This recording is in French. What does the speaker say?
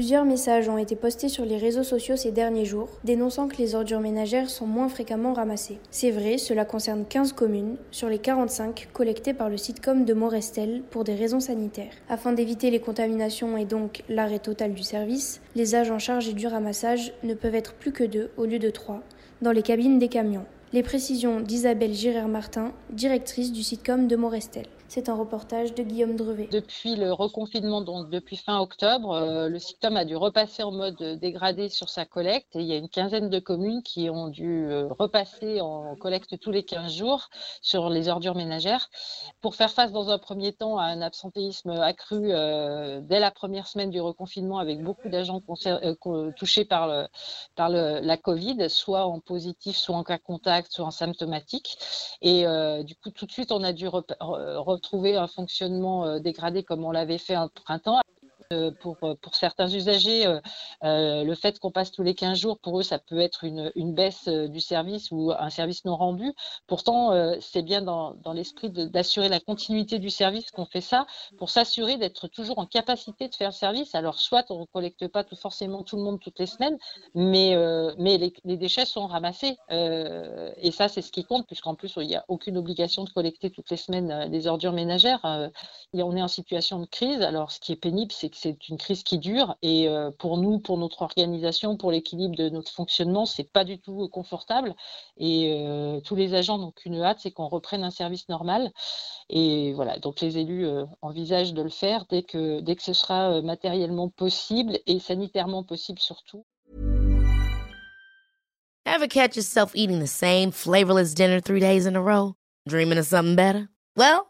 Plusieurs messages ont été postés sur les réseaux sociaux ces derniers jours, dénonçant que les ordures ménagères sont moins fréquemment ramassées. C'est vrai, cela concerne 15 communes sur les 45 collectées par le sitcom de Morestel pour des raisons sanitaires. Afin d'éviter les contaminations et donc l'arrêt total du service, les agents chargés du ramassage ne peuvent être plus que deux au lieu de trois dans les cabines des camions. Les précisions d'Isabelle Girard-Martin, directrice du sitcom de Morestel. C'est un reportage de Guillaume Drevet. Depuis le reconfinement, donc depuis fin octobre, euh, le SICTOM a dû repasser en mode dégradé sur sa collecte il y a une quinzaine de communes qui ont dû euh, repasser en collecte tous les 15 jours sur les ordures ménagères pour faire face dans un premier temps à un absentéisme accru euh, dès la première semaine du reconfinement avec beaucoup d'agents touchés par, la Covid, soit en positif, soit en cas contact, symptomatique. Et du coup, tout de suite, on a dû retrouver un fonctionnement euh, dégradé comme on l'avait fait en printemps. Euh, pour, euh, certains usagers, le fait qu'on passe tous les 15 jours, pour eux, ça peut être une, baisse du service ou un service non rendu. Pourtant, c'est bien dans, l'esprit d'assurer la continuité du service qu'on fait ça, pour s'assurer d'être toujours en capacité de faire le service. Alors, soit on ne collecte pas tout, forcément tout le monde toutes les semaines, mais, mais les, les, déchets sont ramassés. et ça, c'est ce qui compte, puisqu'en plus, il n'y a aucune obligation de collecter toutes les semaines des ordures ménagères. Et on est en situation de crise. Alors, ce qui est pénible, c'est que c'est une crise qui dure. Et euh, pour nous, pour notre organisation, pour l'équilibre de notre fonctionnement, c'est pas du tout confortable. Et euh, tous les agents n'ont qu'une hâte, c'est qu'on reprenne un service normal. Et voilà, donc les élus euh, envisagent de le faire dès que, dès que ce sera matériellement possible et sanitairement possible surtout. Ever catch yourself eating the same flavorless dinner three days in a row? Dreaming of something better? Well,